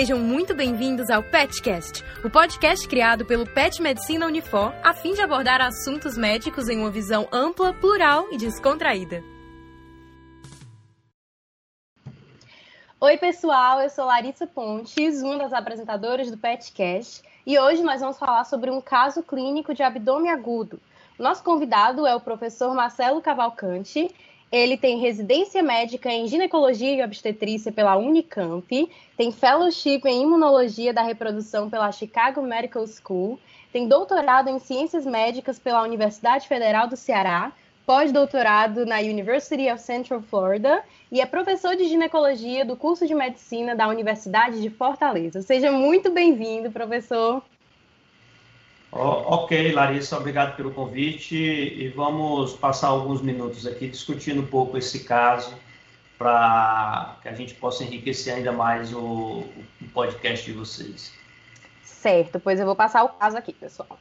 Sejam muito bem-vindos ao PetCast, o podcast criado pelo Pet Medicina Unifor, a fim de abordar assuntos médicos em uma visão ampla, plural e descontraída. Oi, pessoal, eu sou Larissa Pontes, uma das apresentadoras do PetCast, e hoje nós vamos falar sobre um caso clínico de abdômen agudo. Nosso convidado é o professor Marcelo Cavalcante, ele tem residência médica em ginecologia e obstetrícia pela Unicamp, tem fellowship em imunologia da reprodução pela Chicago Medical School, tem doutorado em ciências médicas pela Universidade Federal do Ceará, pós-doutorado na University of Central Florida e é professor de ginecologia do curso de medicina da Universidade de Fortaleza. Seja muito bem-vindo, professor. Ok, Larissa, obrigado pelo convite e vamos passar alguns minutos aqui discutindo um pouco esse caso para que a gente possa enriquecer ainda mais o, o podcast de vocês. Certo, pois eu vou passar o caso aqui, pessoal.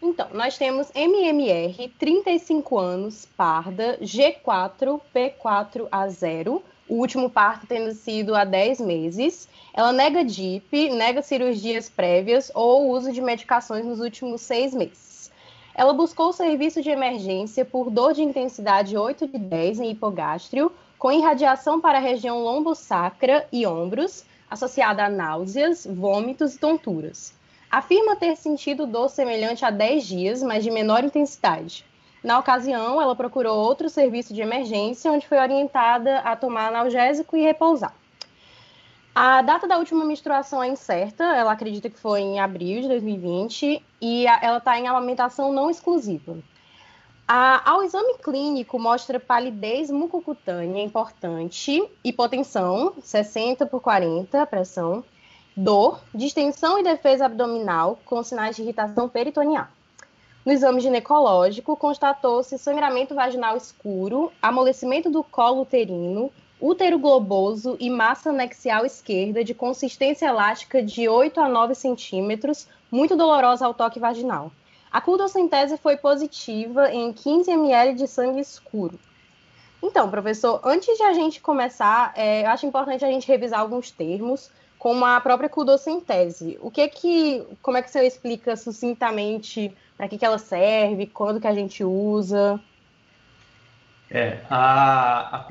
Então, nós temos MMR, 35 anos, parda, G4, P4A0, o último parto tendo sido há 10 meses. Ela nega DIP, nega cirurgias prévias ou uso de medicações nos últimos seis meses. Ela buscou o serviço de emergência por dor de intensidade 8 de 10 em hipogástrio, com irradiação para a região lombo-sacra e ombros, associada a náuseas, vômitos e tonturas. Afirma ter sentido dor semelhante a 10 dias, mas de menor intensidade. Na ocasião, ela procurou outro serviço de emergência, onde foi orientada a tomar analgésico e repousar. A data da última menstruação é incerta, ela acredita que foi em abril de 2020 e ela está em amamentação não exclusiva. A, ao exame clínico mostra palidez mucocutânea importante, hipotensão, 60 por 40 pressão, dor, distensão e defesa abdominal com sinais de irritação peritoneal. No exame ginecológico, constatou-se sangramento vaginal escuro, amolecimento do colo uterino, útero globoso e massa anexial esquerda de consistência elástica de 8 a 9 centímetros, muito dolorosa ao toque vaginal. A cultocentese foi positiva em 15 ml de sangue escuro. Então, professor, antes de a gente começar, é, eu acho importante a gente revisar alguns termos, como a própria cultocentese. O que que, como é que você explica sucintamente para que, que ela serve, quando que a gente usa? É, a, a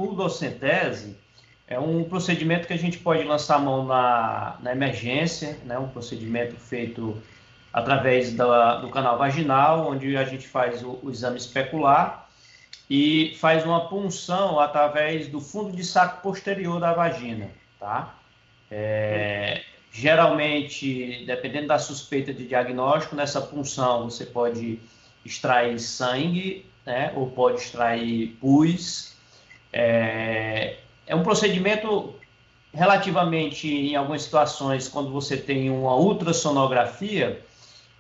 é um procedimento que a gente pode lançar a mão na, na emergência, né, um procedimento feito através da, do canal vaginal, onde a gente faz o, o exame especular e faz uma punção através do fundo de saco posterior da vagina, tá? É, Geralmente, dependendo da suspeita de diagnóstico, nessa punção você pode extrair sangue, né, ou pode extrair pus. É, é um procedimento relativamente, em algumas situações, quando você tem uma ultrassonografia,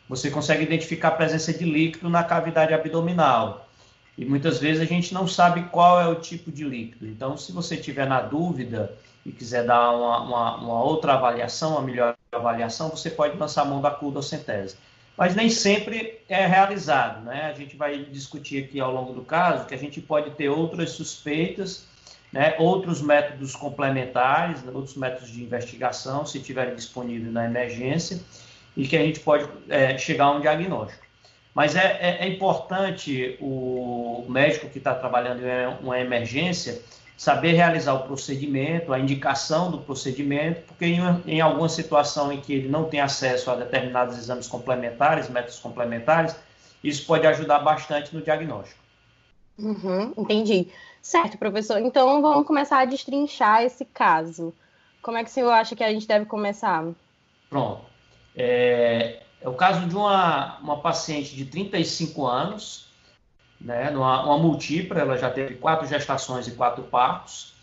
você consegue identificar a presença de líquido na cavidade abdominal. E muitas vezes a gente não sabe qual é o tipo de líquido. Então, se você tiver na dúvida, e quiser dar uma, uma, uma, outra avaliação, uma melhor avaliação, você pode lançar a mão da culodocentese. Mas nem sempre é realizado, né? A gente vai discutir aqui ao longo do caso que a gente pode ter outras suspeitas, né? outros métodos complementares, outros métodos de investigação, se tiverem disponíveis na emergência, e que a gente pode é, chegar a um diagnóstico. Mas é, é, é importante o médico que está trabalhando em uma emergência saber realizar o procedimento, a indicação do procedimento, porque em, em alguma situação em que ele não tem acesso a determinados exames complementares, métodos complementares, isso pode ajudar bastante no diagnóstico. Uhum, entendi. Certo, professor. Então vamos começar a destrinchar esse caso. Como é que o senhor acha que a gente deve começar? Pronto. É, é o caso de uma, uma paciente de 35 anos, né, numa, uma múltipla, ela já teve quatro gestações e quatro partos,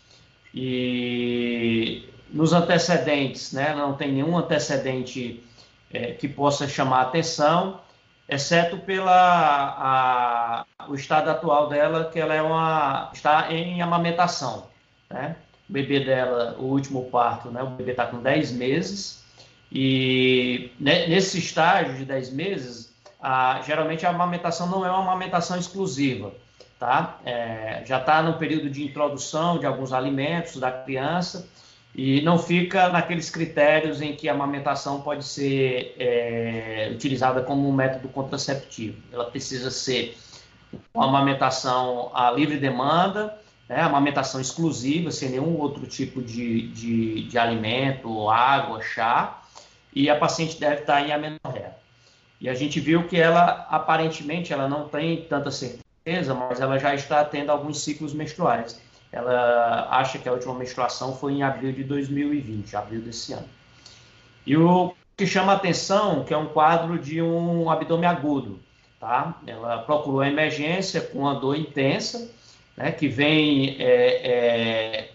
e nos antecedentes, né, não tem nenhum antecedente é, que possa chamar atenção, exceto pela a, o estado atual dela, que ela é uma está em amamentação, né? O bebê dela, o último parto, né? O bebê está com 10 meses e nesse estágio de 10 meses, geralmente a amamentação não é uma amamentação exclusiva, tá? É, já está no período de introdução de alguns alimentos da criança e não fica naqueles critérios em que a amamentação pode ser é, utilizada como um método contraceptivo. Ela precisa ser uma amamentação a livre demanda, né, amamentação exclusiva, sem nenhum outro tipo de, de, de alimento, água, chá, e a paciente deve estar em amenorreia. E a gente viu que ela, aparentemente, ela não tem tanta certeza, mas ela já está tendo alguns ciclos menstruais ela acha que a última menstruação foi em abril de 2020, abril desse ano. E o que chama a atenção, que é um quadro de um abdômen agudo, tá? Ela procurou a emergência com uma dor intensa, né, que vem é, é,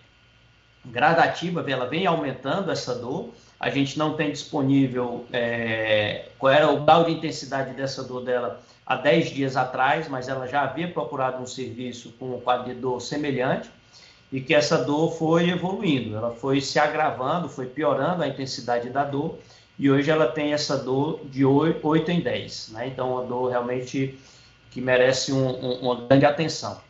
gradativa, ela vem aumentando essa dor. A gente não tem disponível é, qual era o grau de intensidade dessa dor dela há 10 dias atrás, mas ela já havia procurado um serviço com um quadro de dor semelhante e que essa dor foi evoluindo, ela foi se agravando, foi piorando a intensidade da dor, e hoje ela tem essa dor de 8 em 10, né? Então, uma dor realmente que merece um, um, uma grande atenção.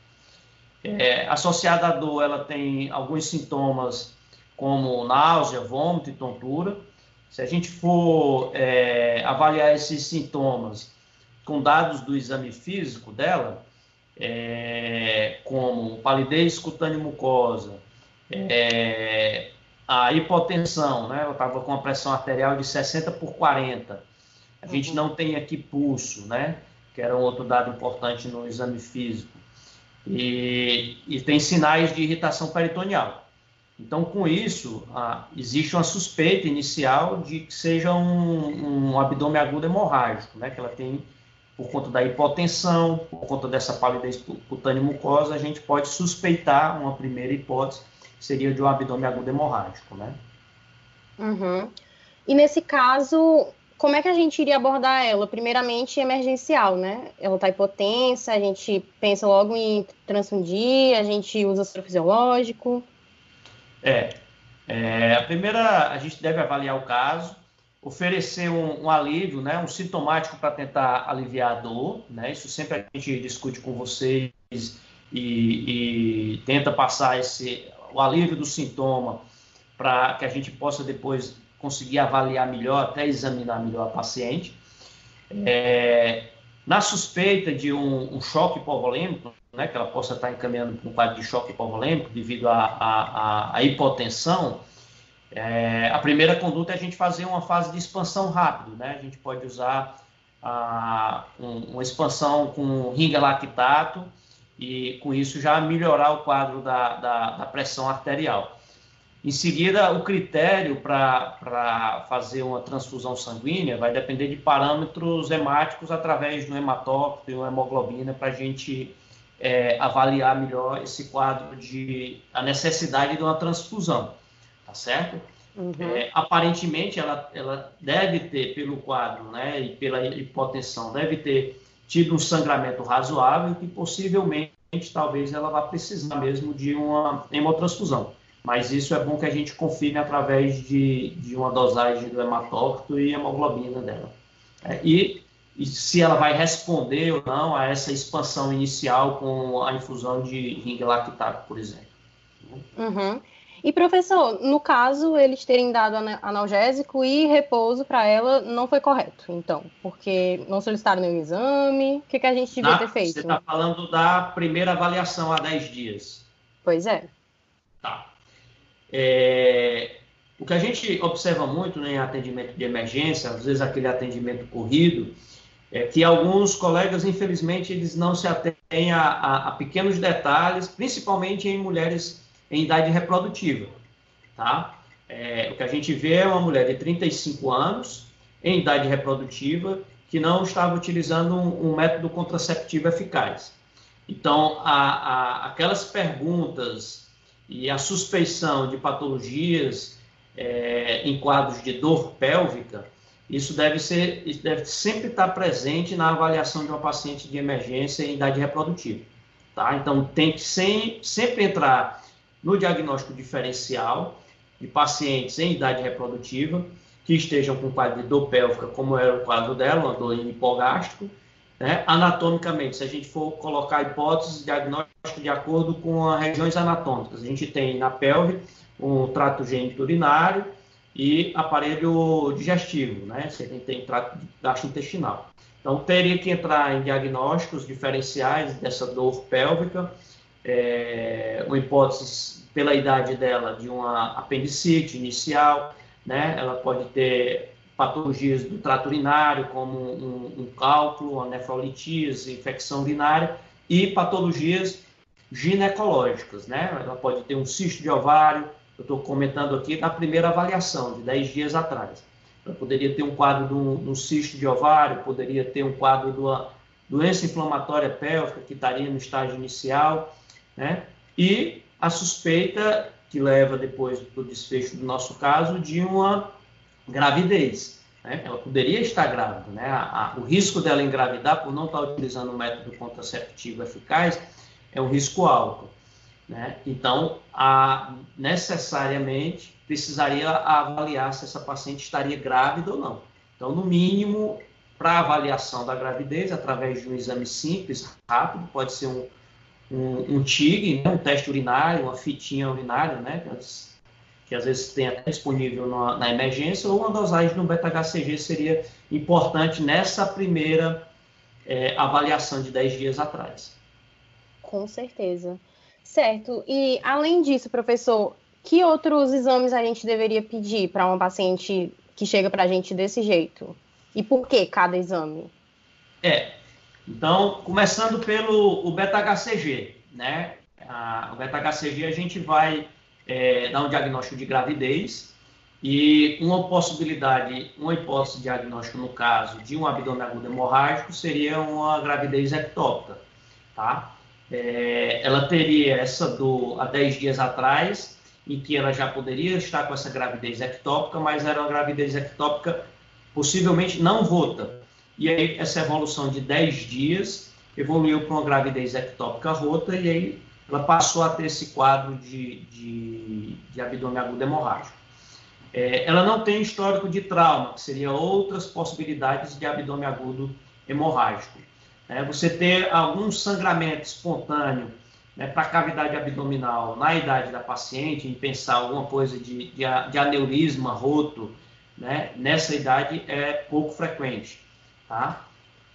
É, associada à dor, ela tem alguns sintomas como náusea, vômito e tontura. Se a gente for é, avaliar esses sintomas com dados do exame físico dela, é, como palidez cutânea mucosa, é, a hipotensão, né? Eu estava com a pressão arterial de 60 por 40. A uhum. gente não tem aqui pulso, né? Que era um outro dado importante no exame físico. E, e tem sinais de irritação peritoneal. Então, com isso, ah, existe uma suspeita inicial de que seja um, um abdômen agudo hemorrágico, né? Que ela tem por conta da hipotensão, por conta dessa palidez cutânea mucosa, a gente pode suspeitar uma primeira hipótese, seria de um abdômen agudo hemorrágico, né? Uhum. E nesse caso, como é que a gente iria abordar ela? Primeiramente, emergencial, né? Ela está hipotensa, a gente pensa logo em transfundir, a gente usa soro fisiológico. É, é, a primeira, a gente deve avaliar o caso, oferecer um, um, alívio, né, um sintomático para tentar aliviar a dor, né, isso sempre a gente discute com vocês e, e tenta passar esse, o alívio do sintoma para que a gente possa depois conseguir avaliar melhor, até examinar melhor a paciente. É, na suspeita de um, um choque hipovolêmico, né, que ela possa estar encaminhando para um quadro de choque hipovolêmico devido à hipotensão, é, a primeira conduta é a gente fazer uma fase de expansão rápido, né? A gente pode usar a, um, uma expansão com ringa lactato e com isso já melhorar o quadro da, da, da pressão arterial. Em seguida, o critério para fazer uma transfusão sanguínea vai depender de parâmetros hemáticos através do hematócrito e uma hemoglobina para a gente é, avaliar melhor esse quadro de a necessidade de uma transfusão tá certo? Uhum. É, aparentemente, ela, ela deve ter, pelo quadro né, e pela hipotensão, deve ter tido um sangramento razoável e possivelmente, talvez, ela vá precisar mesmo de uma hemotransfusão. Mas isso é bom que a gente confirme através de, de uma dosagem do hematócrito e hemoglobina dela. É, e, e, se ela vai responder ou não a essa expansão inicial com a infusão de ringue lactato, por exemplo. Uhum. E professor, no caso, eles terem dado analgésico e repouso para ela não foi correto, então, porque não solicitaram nenhum exame, o que, que a gente devia Na, ter feito? Você está falando da primeira avaliação há 10 dias. Pois é. Tá. É, o que a gente observa muito né, em atendimento de emergência, às vezes aquele atendimento corrido, é que alguns colegas, infelizmente, eles não se atêm a, a, a pequenos detalhes, principalmente em mulheres em idade reprodutiva, tá? É, o que a gente vê é uma mulher de 35 anos, em idade reprodutiva, que não estava utilizando um, um método contraceptivo eficaz. Então, a, aquelas perguntas e a suspeição de patologias é, em quadros de dor pélvica, isso deve ser, deve sempre estar presente na avaliação de uma paciente de emergência em idade reprodutiva. Tá? Então, tem que sem, sempre entrar no diagnóstico diferencial de pacientes em idade reprodutiva que estejam com quadro de dor pélvica, como era o quadro dela, uma dor hipogástrico, né, anatomicamente, se a gente for colocar hipóteses diagnóstico de acordo com as regiões anatômicas. A gente tem na pelve um trato gênito urinário e aparelho digestivo, né? Você tem, tem trato gastrointestinal. Então, teria que entrar em diagnósticos diferenciais dessa dor pélvica, é, uma hipótese pela idade dela de uma apendicite inicial, né? Ela pode ter patologias do trato urinário, como um, um cálculo, uma nefrolitise, infecção urinária, e patologias ginecológicas, né? Ela pode ter um cisto de ovário, eu estou comentando aqui na primeira avaliação, de 10 dias atrás. Ela poderia ter um quadro de um, de um cisto de ovário, poderia ter um quadro de uma doença inflamatória pélvica, que estaria no estágio inicial, né? E a suspeita, que leva depois do desfecho do nosso caso, de uma gravidez. Né? Ela poderia estar grávida. Né? A, a, o risco dela engravidar por não estar utilizando um método contraceptivo eficaz é um risco alto. Né? Então, a, necessariamente precisaria avaliar se essa paciente estaria grávida ou não. Então, no mínimo, para avaliação da gravidez, através de um exame simples, rápido, pode ser um, um, um TIG, né? um teste urinário, uma fitinha urinária, né? que às vezes tem até disponível na, na emergência, ou uma dosagem no beta-HCG seria importante nessa primeira é, avaliação de 10 dias atrás. Com certeza. Certo. E além disso, professor, que outros exames a gente deveria pedir para uma paciente que chega para a gente desse jeito? E por que cada exame? É. Então, começando pelo beta-HCG, né? A, o beta-HCG a gente vai é, dar um diagnóstico de gravidez e uma possibilidade, uma hipótese de diagnóstico no caso de um abdômen agudo hemorrágico seria uma gravidez ectópica, tá? É, ela teria essa dor há 10 dias atrás, em que ela já poderia estar com essa gravidez ectópica, mas era uma gravidez ectópica possivelmente não rota. E aí essa evolução de 10 dias evoluiu para uma gravidez ectópica rota e aí ela passou a ter esse quadro de, de, de abdômen agudo hemorrágico. É, ela não tem histórico de trauma, que seria outras possibilidades de abdômen agudo hemorrágico. É, você ter algum sangramento espontâneo né, para a cavidade abdominal na idade da paciente, em pensar alguma coisa de, de, de aneurisma roto, né, nessa idade é pouco frequente. Tá?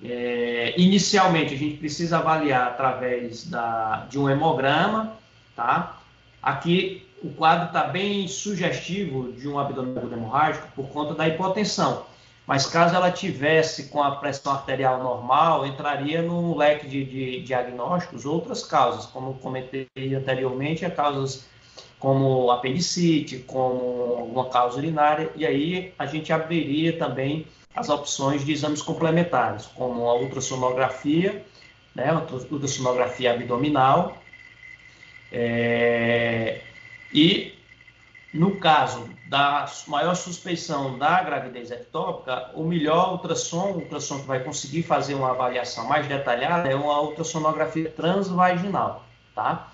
É, inicialmente, a gente precisa avaliar através da, de um hemograma, tá? Aqui o quadro está bem sugestivo de um abdômen hemorrágico por conta da hipotensão. Mas caso ela tivesse com a pressão arterial normal, entraria no leque de, de diagnósticos outras causas, como comentei anteriormente, causas como apendicite, como alguma causa urinária, e aí a gente abriria também as opções de exames complementares, como a ultrassonografia, né, ultrassonografia abdominal, é, e no caso da maior suspeição da gravidez ectópica, o melhor ultrassom, o ultrassom que vai conseguir fazer uma avaliação mais detalhada é uma ultrassonografia transvaginal, tá?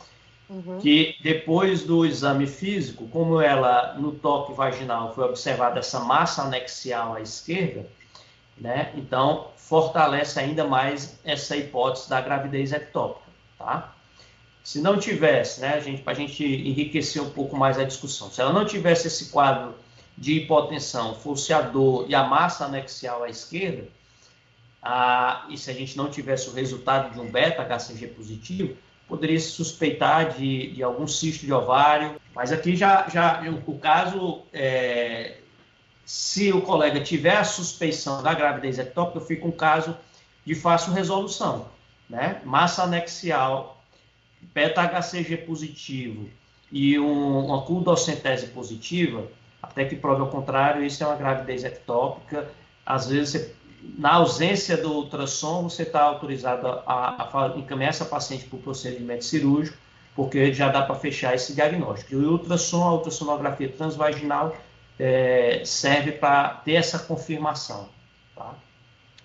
Uhum. Que depois do exame físico, como ela no toque vaginal foi observada essa massa anexial à esquerda, né? Então fortalece ainda mais essa hipótese da gravidez ectópica, tá? Se não tivesse, né, gente, para a gente enriquecer um pouco mais a discussão, se ela não tivesse esse quadro de hipotensão, fosse a dor e a massa anexial à esquerda, a, e se a gente não tivesse o resultado de um beta-HCG positivo, poderia se suspeitar de, de algum cisto de ovário, mas aqui já, já o, caso, é, se o colega tiver a suspeição da gravidez ectópica, fica um caso de fácil resolução, né? Massa anexial, beta-HCG positivo e um, uma culdocentese positiva, até que prove ao contrário, isso é uma gravidez ectópica. Às vezes você na ausência do ultrassom, você está autorizado a, a, encaminhar essa paciente para o procedimento cirúrgico, porque já dá para fechar esse diagnóstico. E o ultrassom, a ultrassonografia transvaginal, é, serve para ter essa confirmação. Tá?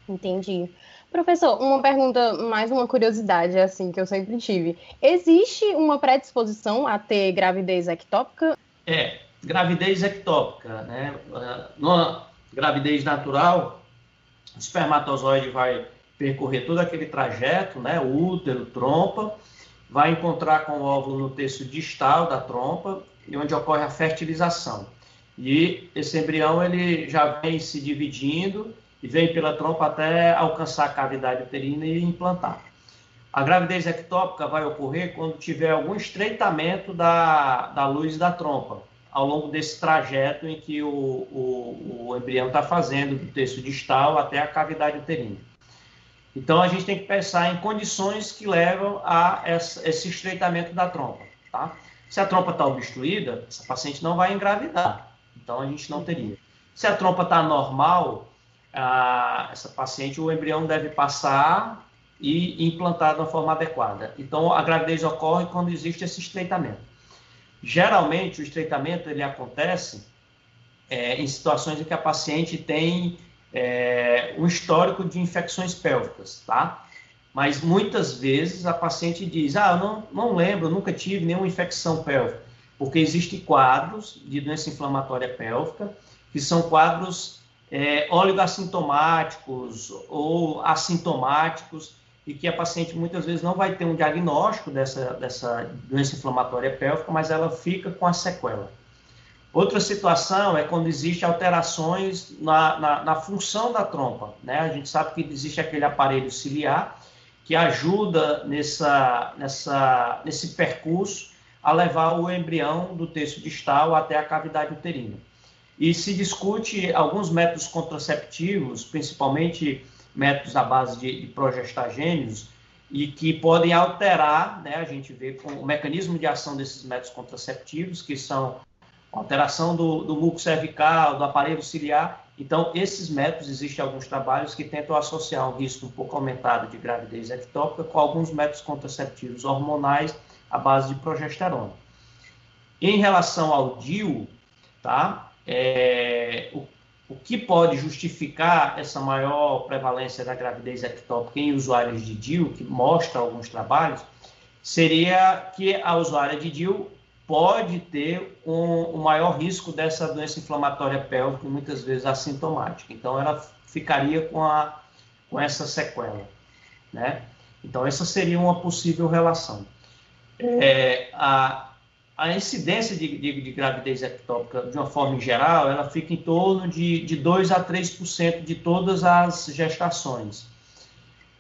Entendi. Professor, uma pergunta, mais uma curiosidade, assim, que eu sempre tive. Existe uma predisposição a ter gravidez ectópica? É, gravidez ectópica, né? Numa gravidez natural, o espermatozoide vai percorrer todo aquele trajeto, né, útero, trompa, vai encontrar com o óvulo no terço distal da trompa, e onde ocorre a fertilização. E esse embrião ele já vem se dividindo e vem pela trompa até alcançar a cavidade uterina e implantar. A gravidez ectópica vai ocorrer quando tiver algum estreitamento da, da luz da trompa, ao longo desse trajeto em que o, o, o embrião está fazendo, do terço distal até a cavidade uterina. Então, a gente tem que pensar em condições que levam a esse estreitamento da trompa. Tá? Se a trompa está obstruída, essa paciente não vai engravidar. Então, a gente não teria. Se a trompa está normal, essa paciente, o embrião deve passar e implantar de uma forma adequada. Então, a gravidez ocorre quando existe esse estreitamento. Geralmente, o estreitamento ele acontece é, em situações em que a paciente tem é, um histórico de infecções pélvicas, tá? Mas muitas vezes a paciente diz: Ah, eu não, não lembro, nunca tive nenhuma infecção pélvica, porque existem quadros de doença inflamatória pélvica que são quadros é, oligoassintomáticos ou assintomáticos e que a paciente muitas vezes não vai ter um diagnóstico dessa, dessa doença inflamatória pélvica, mas ela fica com a sequela. Outra situação é quando existem alterações na, na, na, função da trompa. Né? A gente sabe que existe aquele aparelho ciliar que ajuda nessa, nessa, nesse percurso a levar o embrião do terço distal até a cavidade uterina. E se discute alguns métodos contraceptivos, principalmente métodos à base de, de progestagênios, e que podem alterar, né, a gente vê com o mecanismo de ação desses métodos contraceptivos, que são alteração do, do muco cervical, do aparelho ciliar. Então, esses métodos, existem alguns trabalhos que tentam associar um risco um pouco aumentado de gravidez ectópica com alguns métodos contraceptivos hormonais à base de progesterona. Em relação ao DIU, tá? É, o, o que pode justificar essa maior prevalência da gravidez ectópica em usuários de DIU, que mostra alguns trabalhos, seria que a usuária de DIU pode ter um, um maior risco dessa doença inflamatória pélvica, muitas vezes assintomática. Então, ela ficaria com, a, com essa sequela, né? Então, essa seria uma possível relação. É, a, a incidência de, de, de, gravidez ectópica, de uma forma geral, ela fica em torno de, de 2 a 3% de todas as gestações.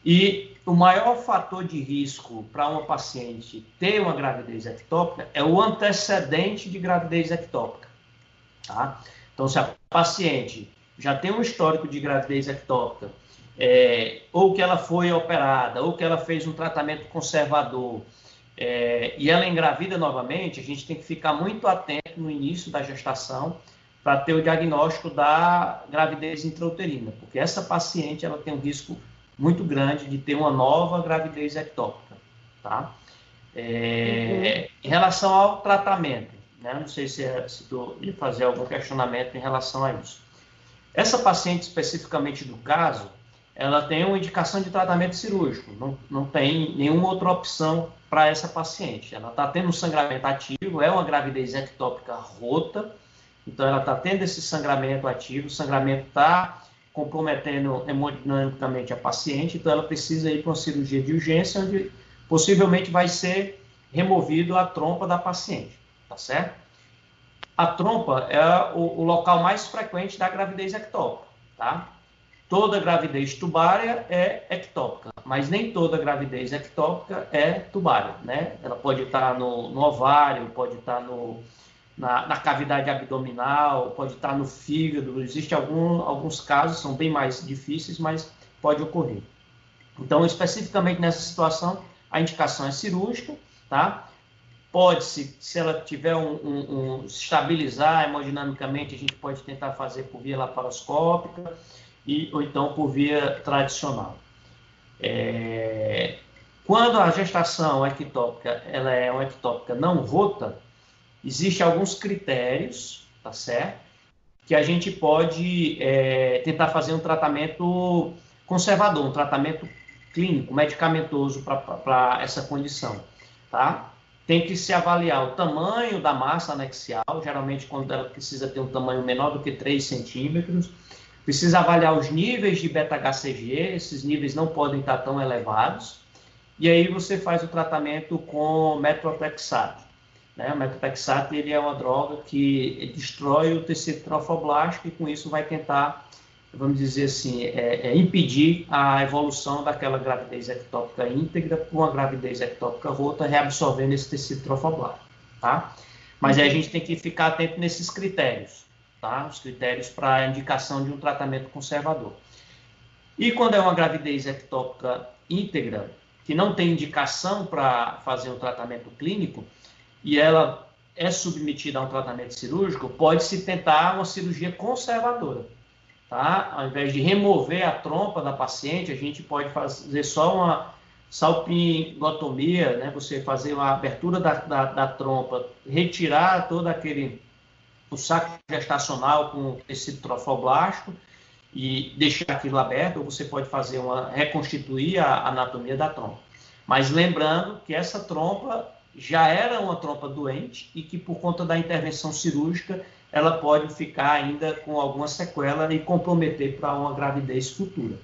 E o maior fator de risco para uma paciente ter uma gravidez ectópica é o antecedente de gravidez ectópica. Tá? Então, se a paciente já tem um histórico de gravidez ectópica, é, ou que ela foi operada, ou que ela fez um tratamento conservador, é, e ela engravida novamente, a gente tem que ficar muito atento no início da gestação para ter o diagnóstico da gravidez intrauterina, porque essa paciente ela tem um risco muito grande de ter uma nova gravidez ectópica, tá? É, uhum. Em relação ao tratamento, né? Não sei se, é, se tu ia fazer algum questionamento em relação a isso. Essa paciente, especificamente do caso, ela tem uma indicação de tratamento cirúrgico, não, não tem nenhuma outra opção para essa paciente. Ela está tendo um sangramento ativo, é uma gravidez ectópica rota, então ela está tendo esse sangramento ativo, o sangramento está comprometendo hemodinamicamente a paciente, então ela precisa ir para uma cirurgia de urgência, onde possivelmente vai ser removido a trompa da paciente, tá certo? A trompa é o, o local mais frequente da gravidez ectópica, tá? Toda gravidez tubária é ectópica, mas nem toda gravidez ectópica é tubária, né? Ela pode estar no, no ovário, pode estar no, na, na, cavidade abdominal, pode estar no fígado. Existem algum, alguns casos, são bem mais difíceis, mas pode ocorrer. Então, especificamente nessa situação, a indicação é cirúrgica, tá? Pode-se, se ela tiver um, um, um, estabilizar hemodinamicamente, a gente pode tentar fazer por via laparoscópica e, ou então por via tradicional. É, quando a gestação ectópica ela é uma ectópica não rota, Existem alguns critérios, tá certo? Que a gente pode é, tentar fazer um tratamento conservador, um tratamento clínico, medicamentoso para essa condição, tá? Tem que se avaliar o tamanho da massa anexial, geralmente quando ela precisa ter um tamanho menor do que 3 centímetros, Precisa avaliar os níveis de beta-HCG, esses níveis não podem estar tão elevados. E aí você faz o tratamento com methotrexate. Né? O methotrexate ele é uma droga que destrói o tecido trofoblástico e com isso vai tentar, vamos dizer assim, é, é impedir a evolução daquela gravidez ectópica íntegra para uma gravidez ectópica rota, reabsorvendo esse tecido trofoblástico. Tá? Mas aí a gente tem que ficar atento nesses critérios tá? os critérios para a indicação de um tratamento conservador. E quando é uma gravidez ectópica íntegra, que não tem indicação para fazer um tratamento clínico, e ela é submetida a um tratamento cirúrgico, pode-se tentar uma cirurgia conservadora. Tá? Ao invés de remover a trompa da paciente, a gente pode fazer só uma salpingotomia, né? você fazer uma abertura da, da, da trompa, retirar todo aquele o saco gestacional com tecido trofoblástico e deixar aquilo aberto, ou você pode fazer uma reconstituir a anatomia da trompa. Mas lembrando que essa trompa já era uma trompa doente e que por conta da intervenção cirúrgica ela pode ficar ainda com alguma sequela e comprometer para uma gravidez futura.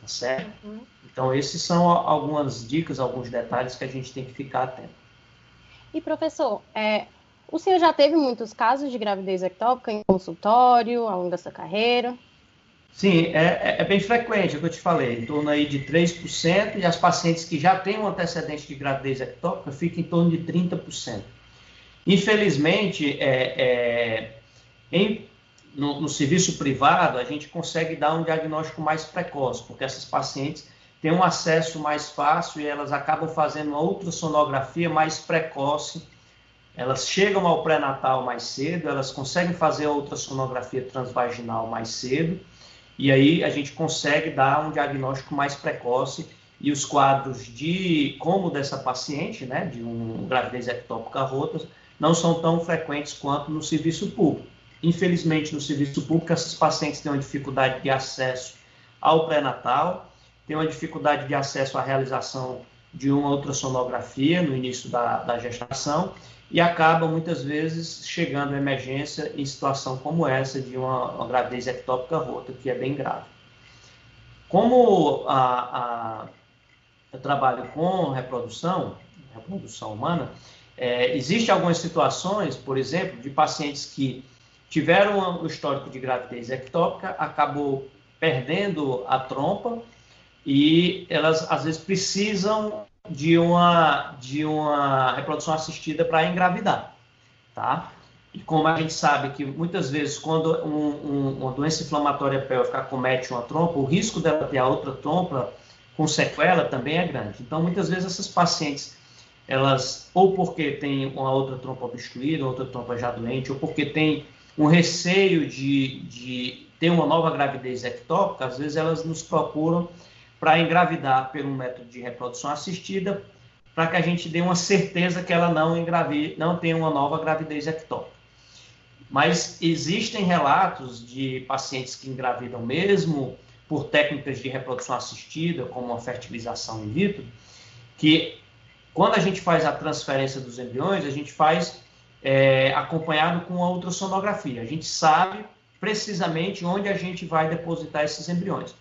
Tá certo? Uhum. Então, esses são algumas dicas, alguns detalhes que a gente tem que ficar atento. E, professor, é, o senhor já teve muitos casos de gravidez ectópica em consultório ao longo dessa carreira? Sim, é, é, é bem frequente, é o que eu te falei, em torno aí de 3%, e as pacientes que já têm um antecedente de gravidez ectópica ficam em torno de 30%. Infelizmente, é, é, em, no, no, serviço privado, a gente consegue dar um diagnóstico mais precoce, porque essas pacientes têm um acesso mais fácil e elas acabam fazendo uma ultrassonografia mais precoce elas chegam ao pré-natal mais cedo, elas conseguem fazer a ultrassonografia transvaginal mais cedo, e aí a gente consegue dar um diagnóstico mais precoce e os quadros de como dessa paciente, né, de um gravidez ectópica rota, não são tão frequentes quanto no serviço público. Infelizmente, no serviço público, essas pacientes têm uma dificuldade de acesso ao pré-natal, têm uma dificuldade de acesso à realização de uma ultrassonografia no início da, da gestação e acaba muitas vezes chegando à emergência em situação como essa de uma, uma gravidez ectópica rota, que é bem grave. Como a, a, eu trabalho com reprodução, reprodução humana, é, Existem algumas situações, por exemplo, de pacientes que tiveram o histórico de gravidez ectópica, acabou perdendo a trompa e elas às vezes precisam de uma, de uma reprodução assistida para engravidar, tá? E como a gente sabe que muitas vezes quando um, um, uma doença inflamatória pélvica acomete uma trompa, o risco dela ter a outra trompa com sequela também é grande. Então, muitas vezes essas pacientes, elas, ou porque tem uma outra trompa obstruída, outra trompa já doente, ou porque tem um receio de, de ter uma nova gravidez ectópica, às vezes elas nos procuram para engravidar pelo método de reprodução assistida, para que a gente dê uma certeza que ela não engravide, não tenha uma nova gravidez ectópica. Mas existem relatos de pacientes que engravidam mesmo por técnicas de reprodução assistida, como a fertilização in vitro, que quando a gente faz a transferência dos embriões, a gente faz é, acompanhado com a ultrassonografia. A gente sabe precisamente onde a gente vai depositar esses embriões.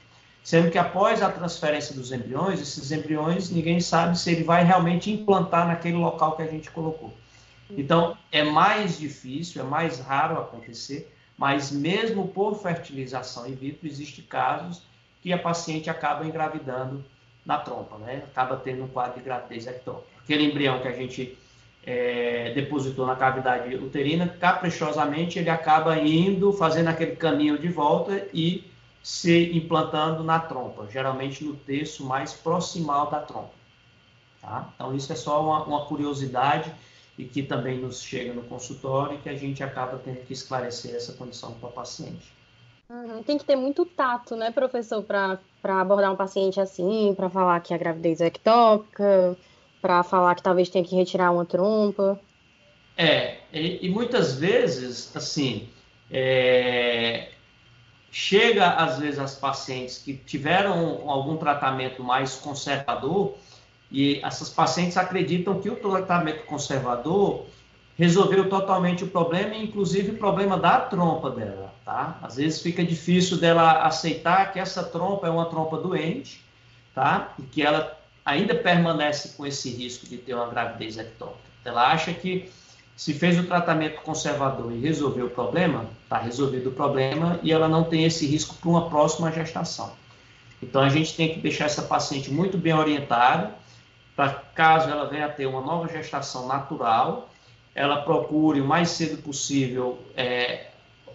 Sendo que após a transferência dos embriões, esses embriões, ninguém sabe se ele vai realmente implantar naquele local que a gente colocou. Então, é mais difícil, é mais raro acontecer, mas mesmo por fertilização in vitro, existem casos que a paciente acaba engravidando na trompa, né? Acaba tendo um quadro de gravidez ectópica. Aquele embrião que a gente é, depositou na cavidade uterina, caprichosamente ele acaba indo, fazendo aquele caminho de volta e se implantando na trompa, geralmente no terço mais proximal da trompa. Tá? Então, isso é só uma, uma, curiosidade e que também nos chega no consultório e que a gente acaba tendo que esclarecer essa condição para o paciente. Uhum. Tem que ter muito tato, né, professor, para abordar um paciente assim, para falar que a gravidez é ectópica, para falar que talvez tenha que retirar uma trompa. É, e, e muitas vezes, assim, é, chega às vezes as pacientes que tiveram algum tratamento mais conservador e essas pacientes acreditam que o tratamento conservador resolveu totalmente o problema, inclusive o problema da trompa dela, tá? Às vezes fica difícil dela aceitar que essa trompa é uma trompa doente, tá? E que ela ainda permanece com esse risco de ter uma gravidez ectópica. Ela acha que se fez o tratamento conservador e resolveu o problema, está resolvido o problema e ela não tem esse risco para uma próxima gestação. Então a gente tem que deixar essa paciente muito bem orientada, para caso ela venha a ter uma nova gestação natural, ela procure o mais cedo possível é,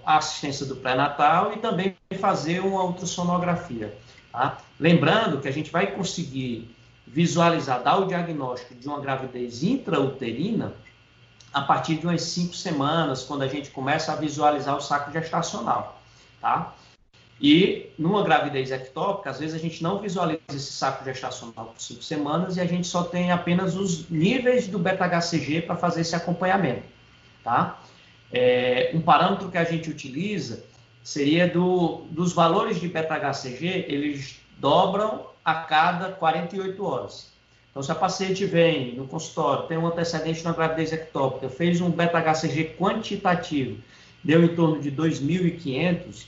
a assistência do pré-natal e também fazer uma ultrassonografia. Tá? Lembrando que a gente vai conseguir visualizar, dar o diagnóstico de uma gravidez intrauterina a partir de umas cinco semanas, quando a gente começa a visualizar o saco gestacional, tá? E numa gravidez ectópica, às vezes a gente não visualiza esse saco gestacional por cinco semanas e a gente só tem apenas os níveis do beta-HCG para fazer esse acompanhamento, tá? É, um parâmetro que a gente utiliza seria do, dos valores de beta-HCG, eles dobram a cada 48 horas. Então, se a paciente vem no consultório, tem um antecedente na gravidez ectópica, fez um beta-HCG quantitativo, deu em torno de 2.500,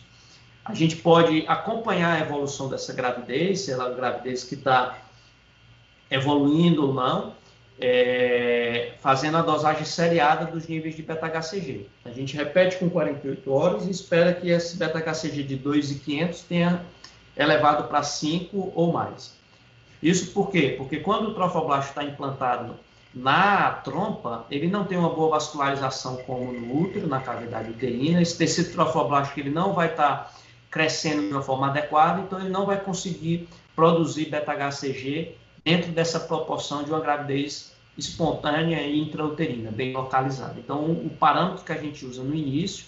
a gente pode acompanhar a evolução dessa gravidez, se ela é uma gravidez que está evoluindo ou não, é, fazendo a dosagem seriada dos níveis de beta-HCG. A gente repete com 48 horas e espera que esse beta-HCG de 2.500 tenha elevado para 5 ou mais. Isso por quê? Porque quando o trofoblasto está implantado na trompa, ele não tem uma boa vascularização como no útero, na cavidade uterina. Esse tecido trofoblástico ele não vai estar tá crescendo de uma forma adequada, então ele não vai conseguir produzir beta-HCG dentro dessa proporção de uma gravidez espontânea e intrauterina, bem localizada. Então, o parâmetro que a gente usa no início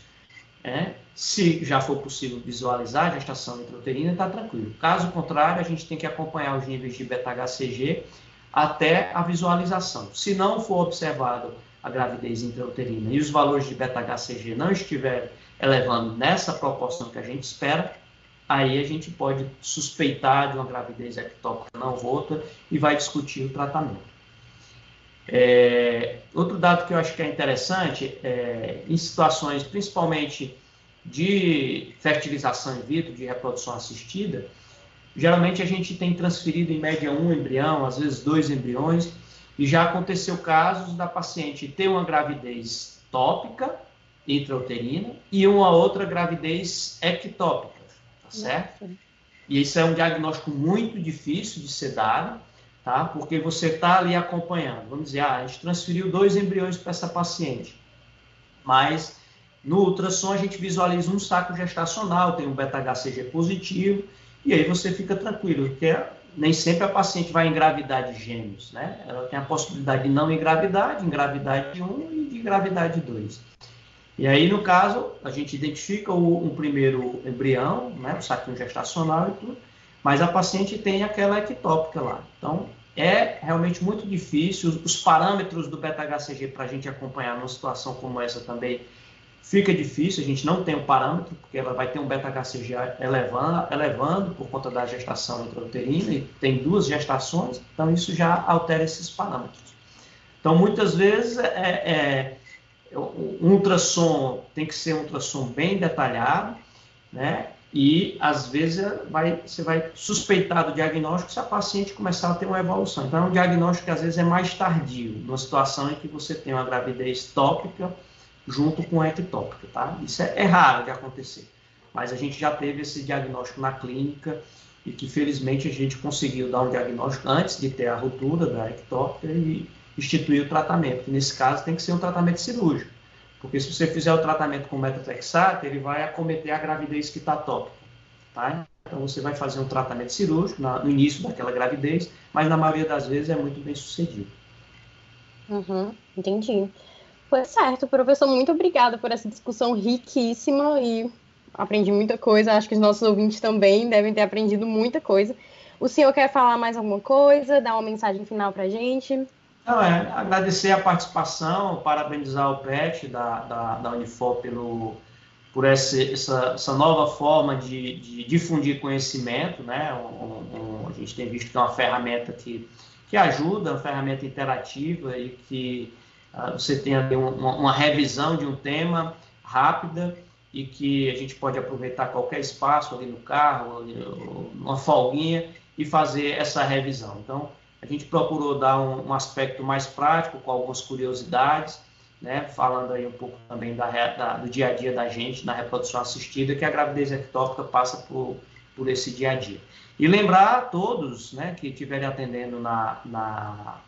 é se já for possível visualizar a gestação intrauterina, está tranquilo. Caso contrário, a gente tem que acompanhar os níveis de beta-HCG até a visualização. Se não for observado a gravidez intrauterina e os valores de beta-HCG não estiverem elevando nessa proporção que a gente espera, aí a gente pode suspeitar de uma gravidez ectópica não rota e vai discutir o tratamento. É, outro dado que eu acho que é interessante, é, em situações principalmente de fertilização in vitro, de reprodução assistida, geralmente a gente tem transferido em média um embrião, às vezes dois embriões, e já aconteceu casos da paciente ter uma gravidez tópica, intrauterina, e uma outra gravidez ectópica, tá certo? Nossa. E isso é um diagnóstico muito difícil de ser dado, tá? Porque você está ali acompanhando. Vamos dizer, ah, a gente transferiu dois embriões para essa paciente, mas no ultrassom, a gente visualiza um saco gestacional, tem um beta-HCG positivo, e aí você fica tranquilo, porque nem sempre a paciente vai engravidar de gêmeos, né? Ela tem a possibilidade de não engravidar, de engravidar de um e de engravidar de dois. E aí, no caso, a gente identifica o, um primeiro embrião, né, o saquinho gestacional e tudo, mas a paciente tem aquela ectópica lá. Então, é realmente muito difícil. Os parâmetros do beta-HCG para a gente acompanhar numa situação como essa também fica difícil, a gente não tem um parâmetro, porque ela vai ter um beta-HCG elevando, elevando por conta da gestação intrauterina, e tem duas gestações, então isso já altera esses parâmetros. Então, muitas vezes, é, é, um ultrassom tem que ser um ultrassom bem detalhado, né? E às vezes vai, você vai suspeitar do diagnóstico se a paciente começar a ter uma evolução. Então, é um diagnóstico que às vezes é mais tardio, numa situação em que você tem uma gravidez tópica junto com ectópica, tá? Isso é, é raro de acontecer, mas a gente já teve esse diagnóstico na clínica e que felizmente a gente conseguiu dar um diagnóstico antes de ter a ruptura da ectópica e instituir o tratamento. nesse caso tem que ser um tratamento cirúrgico, porque se você fizer o tratamento com metatrexato, ele vai acometer a gravidez que está tópica, tá? Então você vai fazer um tratamento cirúrgico no início daquela gravidez, mas na maioria das vezes é muito bem sucedido. Uhum, entendi. Foi certo, professor. Muito obrigada por essa discussão riquíssima e aprendi muita coisa. Acho que os nossos ouvintes também devem ter aprendido muita coisa. O senhor quer falar mais alguma coisa? Dar uma mensagem final para a gente? Não, é agradecer a participação, parabenizar o PET da, da, da Unifor pelo, por essa, essa, essa nova forma de, de, difundir conhecimento. Né? Um, um, a gente tem visto que é uma ferramenta que, que ajuda, uma ferramenta interativa e que ah, você tem ali uma, uma, revisão de um tema rápida e que a gente pode aproveitar qualquer espaço ali no carro, uma folguinha e fazer essa revisão. Então, a gente procurou dar um, um aspecto mais prático, com algumas curiosidades, né, falando aí um pouco também da, da, do dia a dia da gente na reprodução assistida, que a gravidez ectópica passa por, por esse dia a dia. E lembrar a todos né, que estiverem atendendo na, na,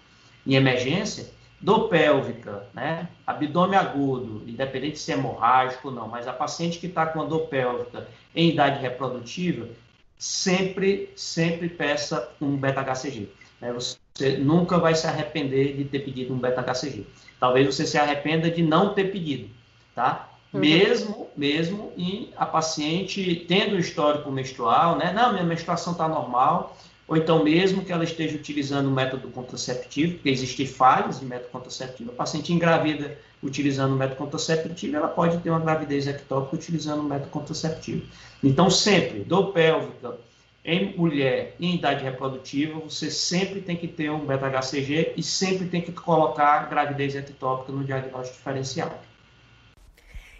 em emergência, dor pélvica, né, abdômen agudo, independente se é hemorrágico ou não, mas a paciente que está com a dor pélvica em idade reprodutiva, sempre, sempre peça um beta-HCG. Né? Você nunca vai se arrepender de ter pedido um beta-HCG. Talvez você se arrependa de não ter pedido, tá? Uhum. Mesmo, mesmo em a paciente tendo histórico menstrual, né? Não, minha menstruação está normal, ou então mesmo que ela esteja utilizando o método contraceptivo, porque existem falhas de método contraceptivo, a paciente engravida utilizando o método contraceptivo, ela pode ter uma gravidez ectópica utilizando o método contraceptivo. Então, sempre, dor pélvica em mulher em idade reprodutiva, você sempre tem que ter um beta-HCG e sempre tem que colocar gravidez ectópica no diagnóstico diferencial.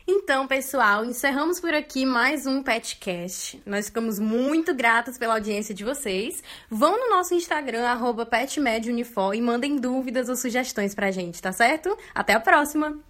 Então, pessoal, encerramos por aqui mais um Petcast. Nós ficamos muito gratos pela audiência de vocês. Vão no nosso Instagram, arroba PetMedUnifor, e mandem dúvidas ou sugestões pra gente, tá certo? Até a próxima!